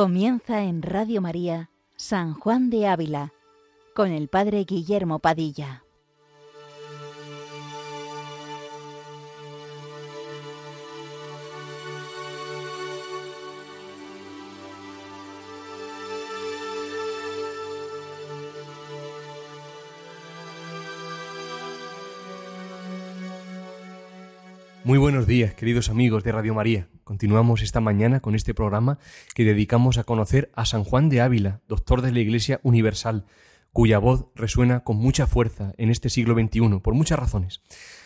Comienza en Radio María San Juan de Ávila con el Padre Guillermo Padilla. Muy buenos días, queridos amigos de Radio María. Continuamos esta mañana con este programa que dedicamos a conocer a San Juan de Ávila, doctor de la Iglesia Universal, cuya voz resuena con mucha fuerza en este siglo XXI, por muchas razones.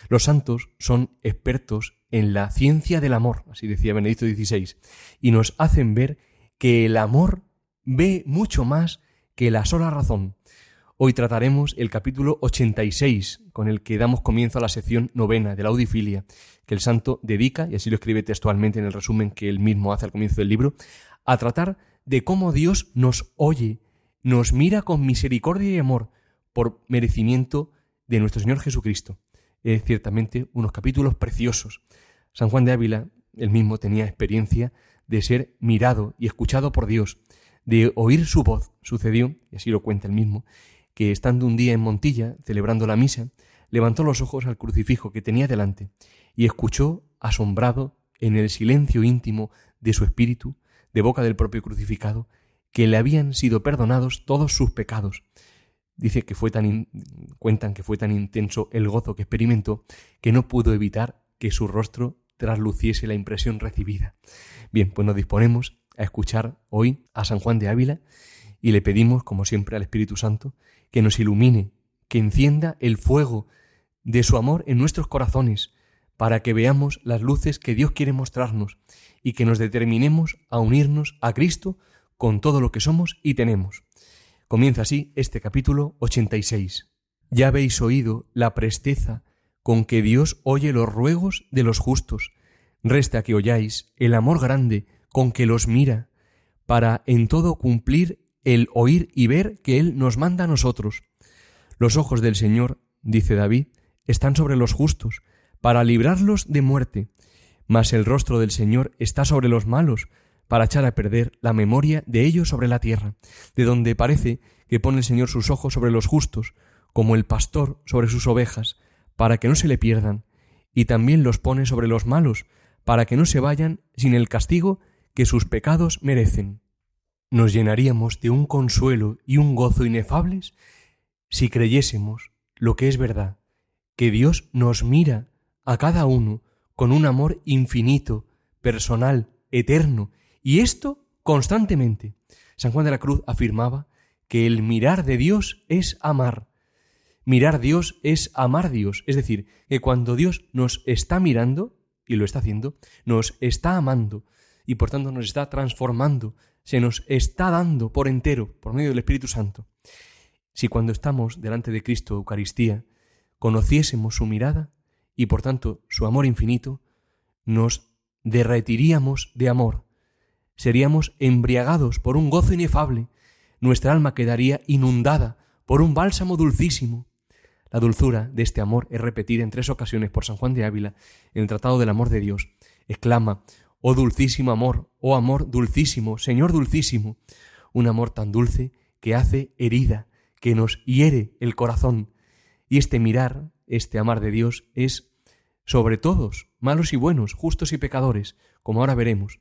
Los santos son expertos en la ciencia del amor, así decía Benedicto XVI, y nos hacen ver que el amor ve mucho más que la sola razón. Hoy trataremos el capítulo 86, con el que damos comienzo a la sección novena de la audifilia, que el santo dedica, y así lo escribe textualmente en el resumen que él mismo hace al comienzo del libro, a tratar de cómo Dios nos oye, nos mira con misericordia y amor por merecimiento de nuestro Señor Jesucristo. Es ciertamente unos capítulos preciosos. San Juan de Ávila, él mismo tenía experiencia de ser mirado y escuchado por Dios, de oír su voz. Sucedió, y así lo cuenta él mismo, que estando un día en Montilla, celebrando la misa, levantó los ojos al crucifijo que tenía delante y escuchó, asombrado, en el silencio íntimo de su espíritu, de boca del propio crucificado, que le habían sido perdonados todos sus pecados. Dice que fue tan cuentan que fue tan intenso el gozo que experimentó que no pudo evitar que su rostro trasluciese la impresión recibida. Bien, pues nos disponemos a escuchar hoy a San Juan de Ávila y le pedimos, como siempre, al Espíritu Santo que nos ilumine, que encienda el fuego de su amor en nuestros corazones, para que veamos las luces que Dios quiere mostrarnos y que nos determinemos a unirnos a Cristo con todo lo que somos y tenemos. Comienza así este capítulo 86. Ya habéis oído la presteza con que Dios oye los ruegos de los justos. Resta que oyáis el amor grande con que los mira, para en todo cumplir el oír y ver que Él nos manda a nosotros. Los ojos del Señor, dice David, están sobre los justos, para librarlos de muerte, mas el rostro del Señor está sobre los malos, para echar a perder la memoria de ellos sobre la tierra, de donde parece que pone el Señor sus ojos sobre los justos, como el pastor sobre sus ovejas, para que no se le pierdan, y también los pone sobre los malos, para que no se vayan sin el castigo que sus pecados merecen nos llenaríamos de un consuelo y un gozo inefables si creyésemos lo que es verdad, que Dios nos mira a cada uno con un amor infinito, personal, eterno, y esto constantemente. San Juan de la Cruz afirmaba que el mirar de Dios es amar. Mirar Dios es amar Dios, es decir, que cuando Dios nos está mirando, y lo está haciendo, nos está amando, y por tanto nos está transformando, se nos está dando por entero por medio del Espíritu Santo. Si cuando estamos delante de Cristo, Eucaristía, conociésemos su mirada y por tanto su amor infinito, nos derretiríamos de amor, seríamos embriagados por un gozo inefable, nuestra alma quedaría inundada por un bálsamo dulcísimo. La dulzura de este amor es repetida en tres ocasiones por San Juan de Ávila en el Tratado del Amor de Dios. Exclama, Oh dulcísimo amor, oh amor dulcísimo, Señor dulcísimo, un amor tan dulce que hace herida, que nos hiere el corazón. Y este mirar, este amar de Dios es sobre todos, malos y buenos, justos y pecadores, como ahora veremos.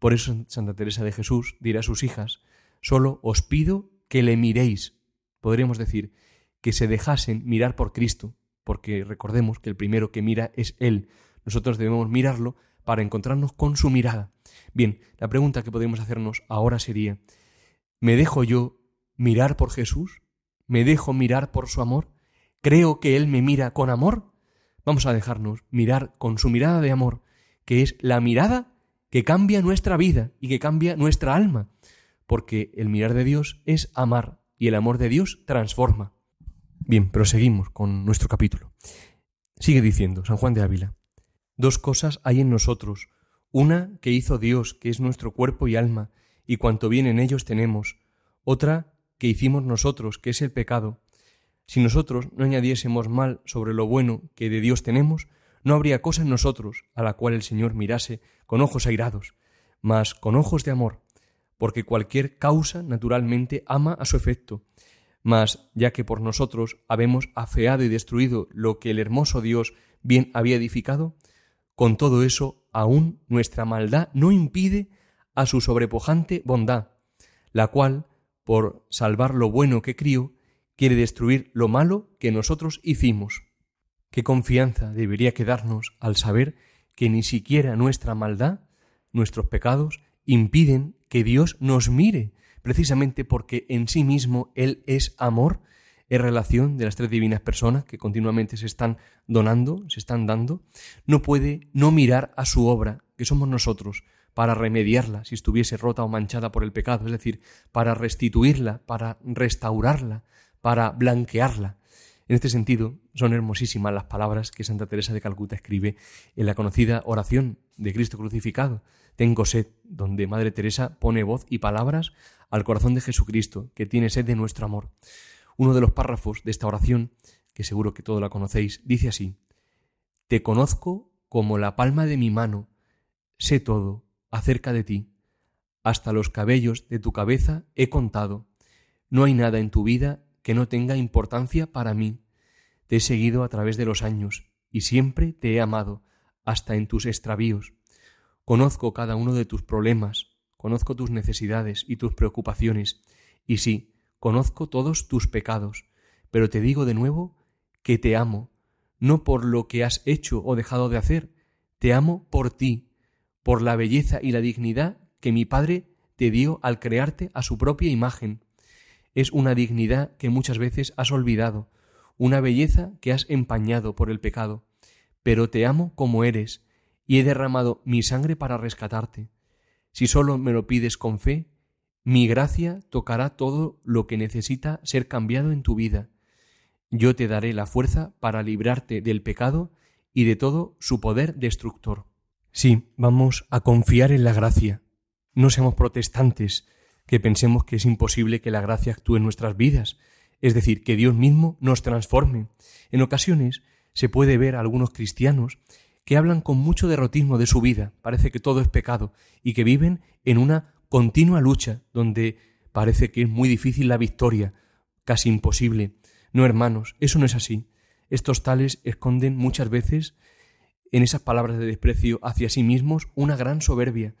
Por eso Santa Teresa de Jesús dirá a sus hijas, solo os pido que le miréis. Podríamos decir, que se dejasen mirar por Cristo, porque recordemos que el primero que mira es Él. Nosotros debemos mirarlo para encontrarnos con su mirada. Bien, la pregunta que podemos hacernos ahora sería, ¿me dejo yo mirar por Jesús? ¿Me dejo mirar por su amor? ¿Creo que Él me mira con amor? Vamos a dejarnos mirar con su mirada de amor, que es la mirada que cambia nuestra vida y que cambia nuestra alma, porque el mirar de Dios es amar y el amor de Dios transforma. Bien, proseguimos con nuestro capítulo. Sigue diciendo San Juan de Ávila, Dos cosas hay en nosotros, una que hizo Dios, que es nuestro cuerpo y alma, y cuanto bien en ellos tenemos, otra que hicimos nosotros, que es el pecado. Si nosotros no añadiésemos mal sobre lo bueno que de Dios tenemos, no habría cosa en nosotros a la cual el Señor mirase con ojos airados, mas con ojos de amor, porque cualquier causa naturalmente ama a su efecto. Mas, ya que por nosotros habemos afeado y destruido lo que el hermoso Dios bien había edificado, con todo eso aún nuestra maldad no impide a su sobrepujante bondad, la cual, por salvar lo bueno que crió, quiere destruir lo malo que nosotros hicimos. Qué confianza debería quedarnos al saber que ni siquiera nuestra maldad, nuestros pecados, impiden que Dios nos mire, precisamente porque en sí mismo Él es amor, es relación de las tres divinas personas que continuamente se están donando, se están dando, no puede no mirar a su obra, que somos nosotros, para remediarla si estuviese rota o manchada por el pecado, es decir, para restituirla, para restaurarla, para blanquearla. En este sentido, son hermosísimas las palabras que Santa Teresa de Calcuta escribe en la conocida oración de Cristo crucificado, Tengo sed, donde Madre Teresa pone voz y palabras al corazón de Jesucristo, que tiene sed de nuestro amor. Uno de los párrafos de esta oración, que seguro que todos la conocéis, dice así, Te conozco como la palma de mi mano, sé todo acerca de ti, hasta los cabellos de tu cabeza he contado, no hay nada en tu vida que no tenga importancia para mí. Te he seguido a través de los años y siempre te he amado, hasta en tus extravíos. Conozco cada uno de tus problemas, conozco tus necesidades y tus preocupaciones, y sí, conozco todos tus pecados, pero te digo de nuevo que te amo, no por lo que has hecho o dejado de hacer, te amo por ti, por la belleza y la dignidad que mi Padre te dio al crearte a su propia imagen, es una dignidad que muchas veces has olvidado, una belleza que has empañado por el pecado. Pero te amo como eres, y he derramado mi sangre para rescatarte. Si solo me lo pides con fe, mi gracia tocará todo lo que necesita ser cambiado en tu vida. Yo te daré la fuerza para librarte del pecado y de todo su poder destructor. Sí, vamos a confiar en la gracia. No seamos protestantes, que pensemos que es imposible que la gracia actúe en nuestras vidas, es decir, que Dios mismo nos transforme. En ocasiones se puede ver a algunos cristianos que hablan con mucho derrotismo de su vida, parece que todo es pecado, y que viven en una continua lucha donde parece que es muy difícil la victoria, casi imposible. No, hermanos, eso no es así. Estos tales esconden muchas veces en esas palabras de desprecio hacia sí mismos una gran soberbia.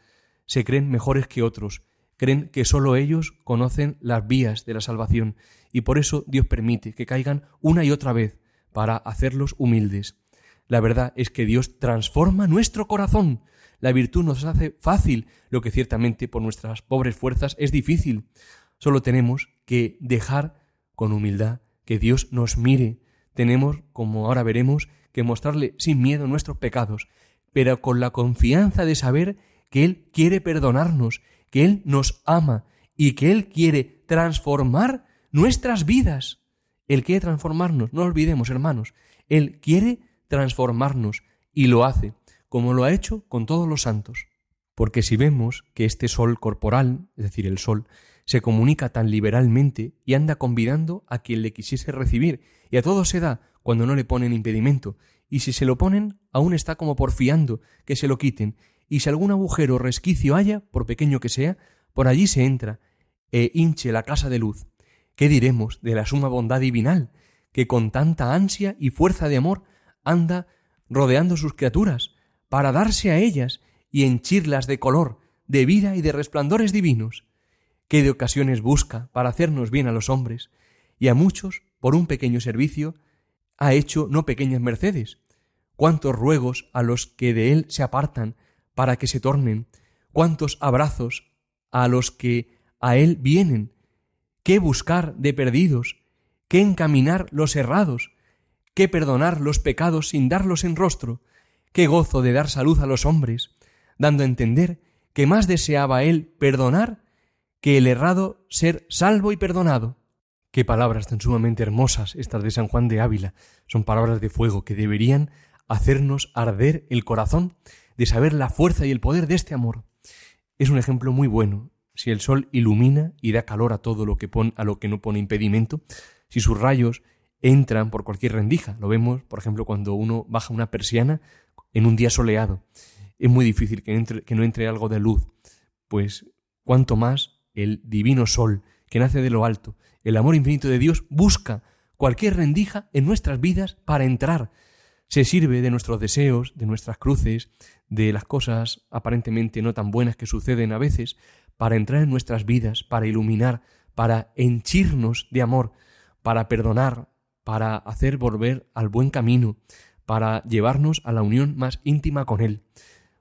Se creen mejores que otros, creen que sólo ellos conocen las vías de la salvación y por eso Dios permite que caigan una y otra vez para hacerlos humildes. La verdad es que Dios transforma nuestro corazón. La virtud nos hace fácil lo que ciertamente por nuestras pobres fuerzas es difícil. Solo tenemos que dejar con humildad que Dios nos mire. Tenemos, como ahora veremos, que mostrarle sin miedo nuestros pecados, pero con la confianza de saber que Él quiere perdonarnos que Él nos ama y que Él quiere transformar nuestras vidas. Él quiere transformarnos, no olvidemos, hermanos. Él quiere transformarnos y lo hace, como lo ha hecho con todos los santos. Porque si vemos que este sol corporal, es decir, el sol, se comunica tan liberalmente y anda convidando a quien le quisiese recibir, y a todo se da cuando no le ponen impedimento, y si se lo ponen, aún está como porfiando que se lo quiten, y si algún agujero o resquicio haya, por pequeño que sea, por allí se entra e hinche la casa de luz. ¿Qué diremos de la suma bondad divinal, que con tanta ansia y fuerza de amor anda rodeando sus criaturas, para darse a ellas y henchirlas de color, de vida y de resplandores divinos? ¿Qué de ocasiones busca para hacernos bien a los hombres? Y a muchos, por un pequeño servicio, ha hecho no pequeñas mercedes. ¿Cuántos ruegos a los que de él se apartan para que se tornen, cuántos abrazos a los que a Él vienen, qué buscar de perdidos, qué encaminar los errados, qué perdonar los pecados sin darlos en rostro, qué gozo de dar salud a los hombres, dando a entender que más deseaba Él perdonar que el errado ser salvo y perdonado. Qué palabras tan sumamente hermosas estas de San Juan de Ávila. Son palabras de fuego que deberían hacernos arder el corazón de saber la fuerza y el poder de este amor. Es un ejemplo muy bueno. Si el sol ilumina y da calor a todo lo que pone, a lo que no pone impedimento, si sus rayos entran por cualquier rendija, lo vemos, por ejemplo, cuando uno baja una persiana en un día soleado, es muy difícil que, entre, que no entre algo de luz. Pues cuanto más el divino sol que nace de lo alto, el amor infinito de Dios, busca cualquier rendija en nuestras vidas para entrar. Se sirve de nuestros deseos, de nuestras cruces, de las cosas aparentemente no tan buenas que suceden a veces, para entrar en nuestras vidas, para iluminar, para henchirnos de amor, para perdonar, para hacer volver al buen camino, para llevarnos a la unión más íntima con Él.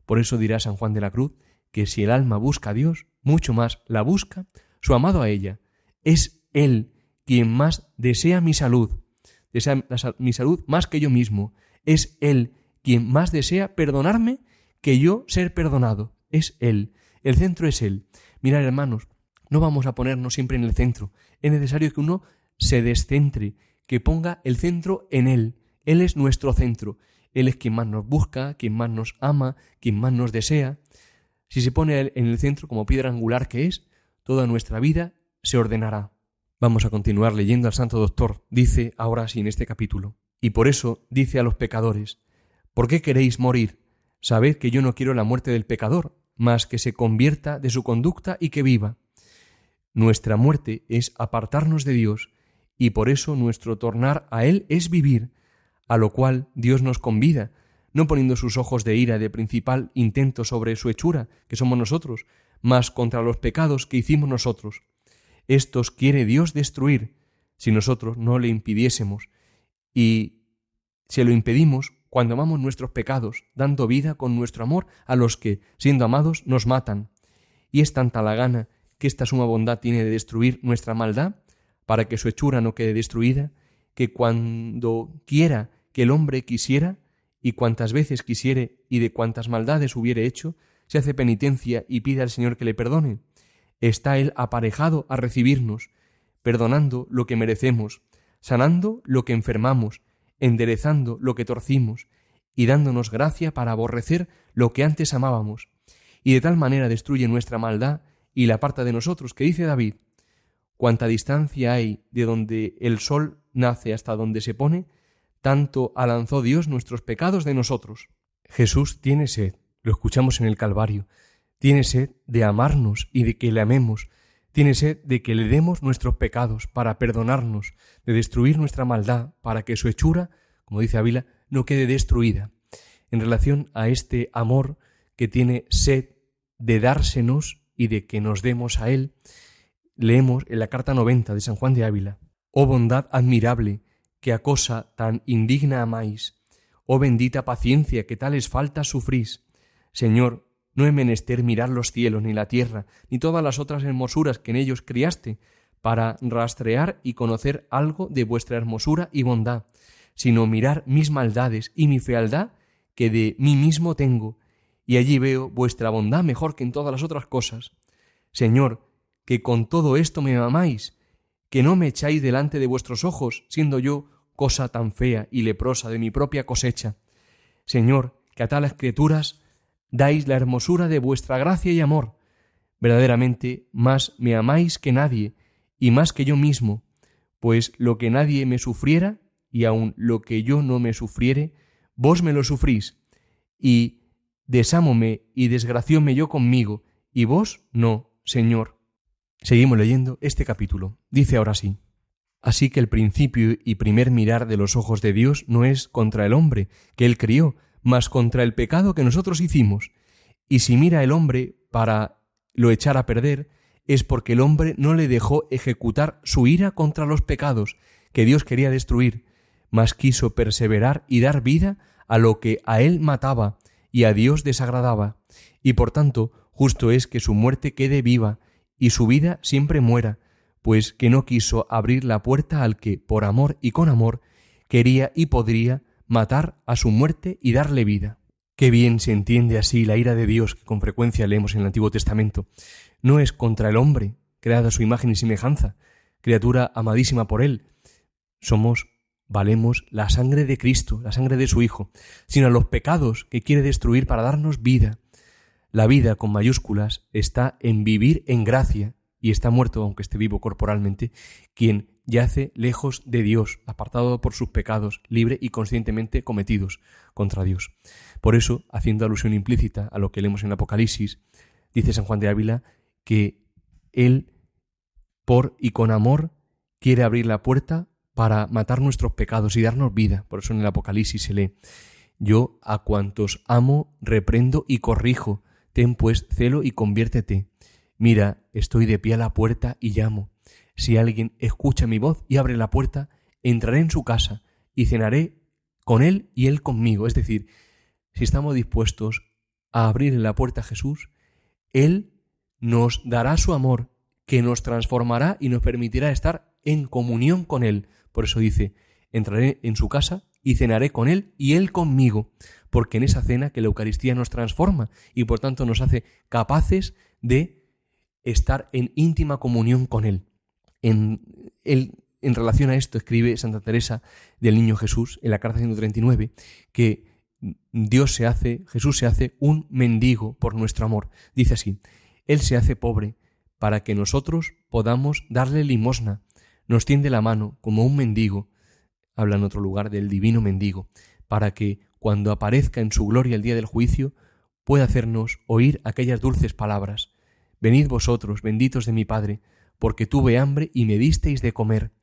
Por eso dirá San Juan de la Cruz que si el alma busca a Dios, mucho más la busca su amado a ella. Es Él quien más desea mi salud, desea mi salud más que yo mismo. Es Él quien más desea perdonarme que yo ser perdonado. Es Él. El centro es Él. Mirad, hermanos, no vamos a ponernos siempre en el centro. Es necesario que uno se descentre, que ponga el centro en Él. Él es nuestro centro. Él es quien más nos busca, quien más nos ama, quien más nos desea. Si se pone en el centro como piedra angular que es, toda nuestra vida se ordenará. Vamos a continuar leyendo al Santo Doctor. Dice ahora sí en este capítulo. Y por eso dice a los pecadores, ¿por qué queréis morir? Sabed que yo no quiero la muerte del pecador, mas que se convierta de su conducta y que viva. Nuestra muerte es apartarnos de Dios, y por eso nuestro tornar a Él es vivir, a lo cual Dios nos convida, no poniendo sus ojos de ira de principal intento sobre su hechura, que somos nosotros, mas contra los pecados que hicimos nosotros. Estos quiere Dios destruir, si nosotros no le impidiésemos, y se lo impedimos cuando amamos nuestros pecados, dando vida con nuestro amor a los que, siendo amados, nos matan. Y es tanta la gana que esta suma bondad tiene de destruir nuestra maldad, para que su hechura no quede destruida, que cuando quiera que el hombre quisiera, y cuantas veces quisiere y de cuantas maldades hubiere hecho, se hace penitencia y pide al Señor que le perdone. Está Él aparejado a recibirnos, perdonando lo que merecemos, sanando lo que enfermamos, enderezando lo que torcimos, y dándonos gracia para aborrecer lo que antes amábamos, y de tal manera destruye nuestra maldad y la aparta de nosotros, que dice David, cuánta distancia hay de donde el sol nace hasta donde se pone, tanto alanzó Dios nuestros pecados de nosotros. Jesús tiene sed, lo escuchamos en el Calvario, tiene sed de amarnos y de que le amemos, tiene sed de que le demos nuestros pecados para perdonarnos, de destruir nuestra maldad, para que su hechura, como dice Ávila, no quede destruida. En relación a este amor que tiene sed de dársenos y de que nos demos a Él, leemos en la carta 90 de San Juan de Ávila, Oh bondad admirable, que a cosa tan indigna amáis, oh bendita paciencia que tales faltas sufrís. Señor, no he menester mirar los cielos, ni la tierra, ni todas las otras hermosuras que en ellos criaste, para rastrear y conocer algo de vuestra hermosura y bondad, sino mirar mis maldades y mi fealdad que de mí mismo tengo, y allí veo vuestra bondad mejor que en todas las otras cosas. Señor, que con todo esto me amáis, que no me echáis delante de vuestros ojos, siendo yo cosa tan fea y leprosa de mi propia cosecha. Señor, que a tales criaturas dais la hermosura de vuestra gracia y amor. Verdaderamente más me amáis que nadie, y más que yo mismo, pues lo que nadie me sufriera, y aun lo que yo no me sufriere, vos me lo sufrís, y desámome y desgracióme yo conmigo, y vos no, Señor. Seguimos leyendo este capítulo. Dice ahora sí. Así que el principio y primer mirar de los ojos de Dios no es contra el hombre, que él crió, mas contra el pecado que nosotros hicimos. Y si mira el hombre para lo echar a perder, es porque el hombre no le dejó ejecutar su ira contra los pecados que Dios quería destruir, mas quiso perseverar y dar vida a lo que a él mataba y a Dios desagradaba, y por tanto justo es que su muerte quede viva y su vida siempre muera, pues que no quiso abrir la puerta al que, por amor y con amor, quería y podría matar a su muerte y darle vida. Qué bien se entiende así la ira de Dios que con frecuencia leemos en el Antiguo Testamento. No es contra el hombre, creado a su imagen y semejanza, criatura amadísima por él. Somos, valemos la sangre de Cristo, la sangre de su Hijo, sino a los pecados que quiere destruir para darnos vida. La vida con mayúsculas está en vivir en gracia, y está muerto, aunque esté vivo corporalmente, quien yace lejos de Dios, apartado por sus pecados, libre y conscientemente cometidos contra Dios. Por eso, haciendo alusión implícita a lo que leemos en Apocalipsis, dice San Juan de Ávila que Él, por y con amor, quiere abrir la puerta para matar nuestros pecados y darnos vida. Por eso en el Apocalipsis se lee, yo a cuantos amo, reprendo y corrijo. Ten pues celo y conviértete. Mira, estoy de pie a la puerta y llamo. Si alguien escucha mi voz y abre la puerta, entraré en su casa y cenaré con él y él conmigo. Es decir, si estamos dispuestos a abrir la puerta a Jesús, Él nos dará su amor que nos transformará y nos permitirá estar en comunión con Él. Por eso dice, entraré en su casa y cenaré con Él y Él conmigo, porque en esa cena que la Eucaristía nos transforma y por tanto nos hace capaces de estar en íntima comunión con Él. En, en relación a esto escribe Santa Teresa del Niño Jesús en la carta 139 que Dios se hace, Jesús se hace un mendigo por nuestro amor. Dice así, Él se hace pobre para que nosotros podamos darle limosna. Nos tiende la mano como un mendigo, habla en otro lugar del divino mendigo, para que cuando aparezca en su gloria el día del juicio, pueda hacernos oír aquellas dulces palabras. Venid vosotros, benditos de mi Padre, porque tuve hambre y me disteis de comer,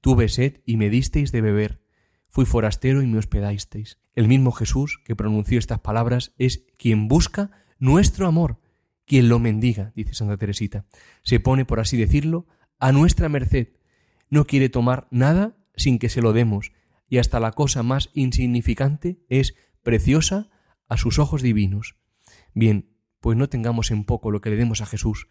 tuve sed y me disteis de beber, fui forastero y me hospedasteis. El mismo Jesús que pronunció estas palabras es quien busca nuestro amor, quien lo mendiga, dice Santa Teresita. Se pone, por así decirlo, a nuestra merced. No quiere tomar nada sin que se lo demos, y hasta la cosa más insignificante es preciosa a sus ojos divinos. Bien, pues no tengamos en poco lo que le demos a Jesús.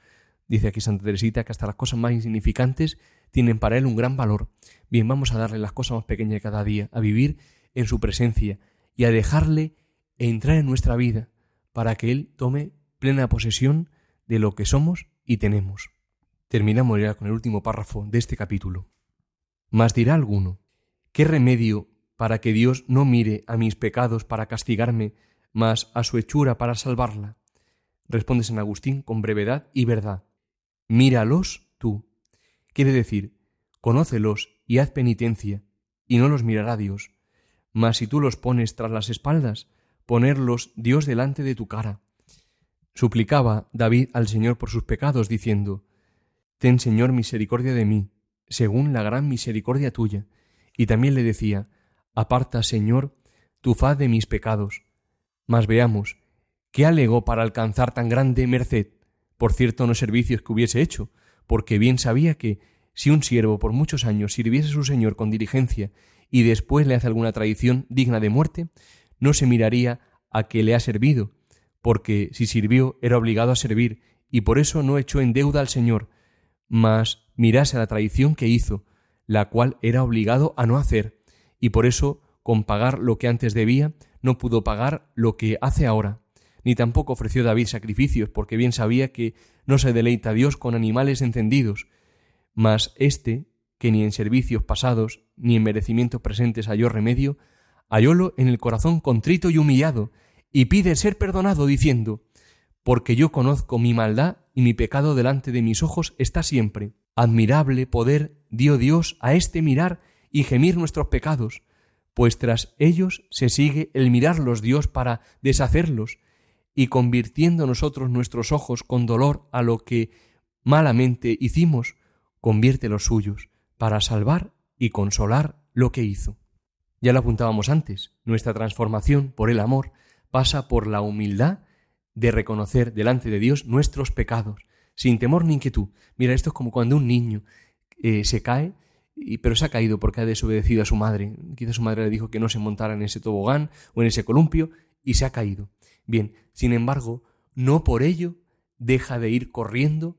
Dice aquí Santa Teresita que hasta las cosas más insignificantes tienen para él un gran valor. Bien, vamos a darle las cosas más pequeñas de cada día, a vivir en su presencia y a dejarle entrar en nuestra vida para que él tome plena posesión de lo que somos y tenemos. Terminamos ya con el último párrafo de este capítulo. Mas dirá alguno, ¿qué remedio para que Dios no mire a mis pecados para castigarme, mas a su hechura para salvarla? Responde San Agustín con brevedad y verdad. Míralos tú, Quiere decir, conócelos y haz penitencia, y no los mirará Dios. Mas si tú los pones tras las espaldas, ponerlos Dios delante de tu cara. Suplicaba David al Señor por sus pecados, diciendo, Ten Señor misericordia de mí, según la gran misericordia tuya. Y también le decía, Aparta, Señor, tu faz de mis pecados. Mas veamos, ¿qué alegó para alcanzar tan grande merced? Por cierto, no servicios que hubiese hecho, porque bien sabía que, si un siervo por muchos años sirviese a su señor con diligencia y después le hace alguna traición digna de muerte, no se miraría a que le ha servido, porque si sirvió era obligado a servir, y por eso no echó en deuda al Señor, mas mirase la traición que hizo, la cual era obligado a no hacer, y por eso, con pagar lo que antes debía, no pudo pagar lo que hace ahora ni tampoco ofreció David sacrificios, porque bien sabía que no se deleita Dios con animales encendidos. Mas éste, que ni en servicios pasados ni en merecimientos presentes halló remedio, hallólo en el corazón contrito y humillado, y pide ser perdonado, diciendo, porque yo conozco mi maldad y mi pecado delante de mis ojos está siempre. Admirable poder dio Dios a este mirar y gemir nuestros pecados, pues tras ellos se sigue el mirarlos Dios para deshacerlos, y convirtiendo nosotros nuestros ojos con dolor a lo que malamente hicimos, convierte los suyos para salvar y consolar lo que hizo. Ya lo apuntábamos antes, nuestra transformación por el amor pasa por la humildad de reconocer delante de Dios nuestros pecados, sin temor ni inquietud. Mira, esto es como cuando un niño eh, se cae, y, pero se ha caído porque ha desobedecido a su madre. Quizás su madre le dijo que no se montara en ese tobogán o en ese columpio y se ha caído. Bien, sin embargo, no por ello deja de ir corriendo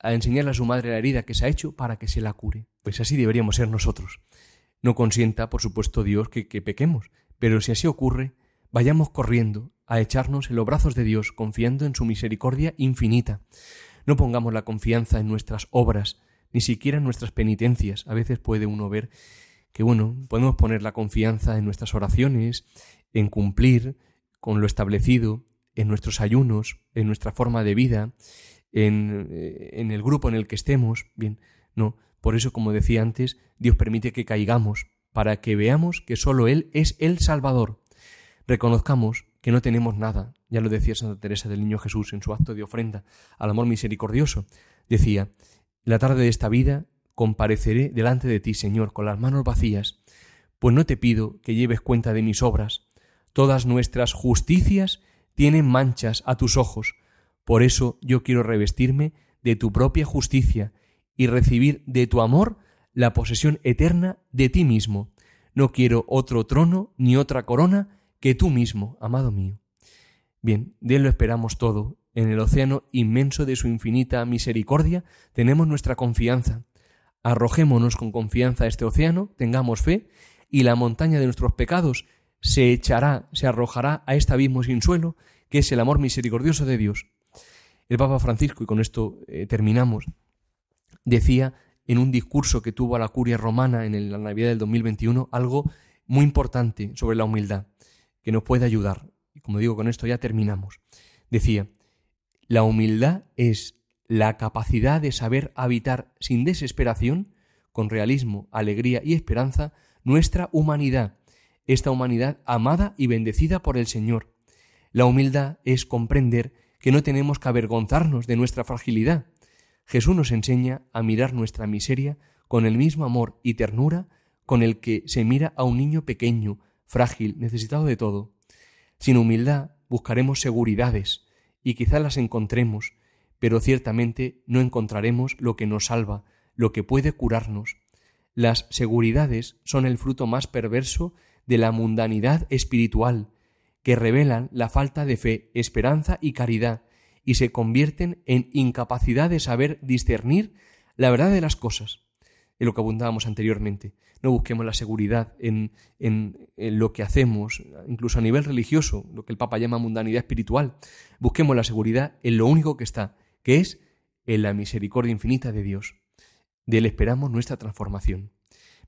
a enseñarle a su madre la herida que se ha hecho para que se la cure. Pues así deberíamos ser nosotros. No consienta, por supuesto, Dios que, que pequemos, pero si así ocurre, vayamos corriendo a echarnos en los brazos de Dios, confiando en su misericordia infinita. No pongamos la confianza en nuestras obras, ni siquiera en nuestras penitencias. A veces puede uno ver que, bueno, podemos poner la confianza en nuestras oraciones, en cumplir, con lo establecido en nuestros ayunos, en nuestra forma de vida, en, eh, en, el grupo en el que estemos. Bien, no. Por eso, como decía antes, Dios permite que caigamos, para que veamos que solo Él es el Salvador. Reconozcamos que no tenemos nada. Ya lo decía Santa Teresa del Niño Jesús en su acto de ofrenda al amor misericordioso. Decía, la tarde de esta vida compareceré delante de ti, Señor, con las manos vacías, pues no te pido que lleves cuenta de mis obras. Todas nuestras justicias tienen manchas a tus ojos. Por eso yo quiero revestirme de tu propia justicia y recibir de tu amor la posesión eterna de ti mismo. No quiero otro trono ni otra corona que tú mismo, amado mío. Bien, de él lo esperamos todo. En el océano inmenso de su infinita misericordia tenemos nuestra confianza. Arrojémonos con confianza a este océano, tengamos fe, y la montaña de nuestros pecados se echará, se arrojará a este abismo sin suelo, que es el amor misericordioso de Dios. El Papa Francisco, y con esto eh, terminamos, decía en un discurso que tuvo a la curia romana en la Navidad del 2021 algo muy importante sobre la humildad, que nos puede ayudar. Y como digo, con esto ya terminamos. Decía, la humildad es la capacidad de saber habitar sin desesperación, con realismo, alegría y esperanza, nuestra humanidad, esta humanidad amada y bendecida por el Señor. La humildad es comprender que no tenemos que avergonzarnos de nuestra fragilidad. Jesús nos enseña a mirar nuestra miseria con el mismo amor y ternura con el que se mira a un niño pequeño, frágil, necesitado de todo. Sin humildad buscaremos seguridades, y quizá las encontremos, pero ciertamente no encontraremos lo que nos salva, lo que puede curarnos. Las seguridades son el fruto más perverso de la mundanidad espiritual, que revelan la falta de fe, esperanza y caridad, y se convierten en incapacidad de saber discernir la verdad de las cosas, en lo que abundábamos anteriormente. No busquemos la seguridad en, en, lo que hacemos, incluso a nivel religioso, lo que el Papa llama mundanidad espiritual. Busquemos la seguridad en lo único que está, que es en la misericordia infinita de Dios. De Él esperamos nuestra transformación.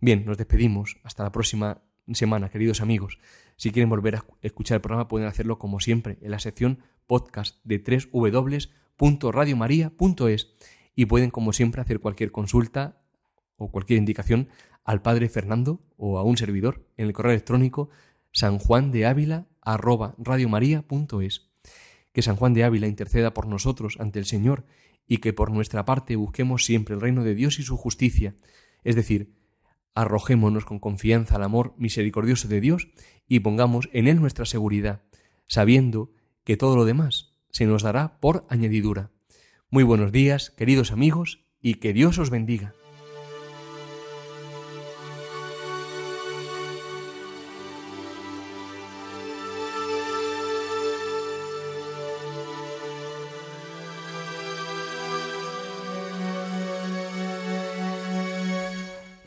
Bien, nos despedimos. Hasta la próxima semana, queridos amigos. Si quieren volver a escuchar el programa, pueden hacerlo como siempre en la sección podcast de www.radiomaria.es y pueden, como siempre, hacer cualquier consulta o cualquier indicación al Padre Fernando o a un servidor en el correo electrónico sanjuandeávila@radiomaria.es. Que San Juan de Ávila interceda por nosotros ante el Señor y que por nuestra parte busquemos siempre el reino de Dios y su justicia, es decir, arrojémonos con confianza al amor misericordioso de Dios y pongamos en Él nuestra seguridad, sabiendo que todo lo demás se nos dará por añadidura. Muy buenos días, queridos amigos, y que Dios os bendiga.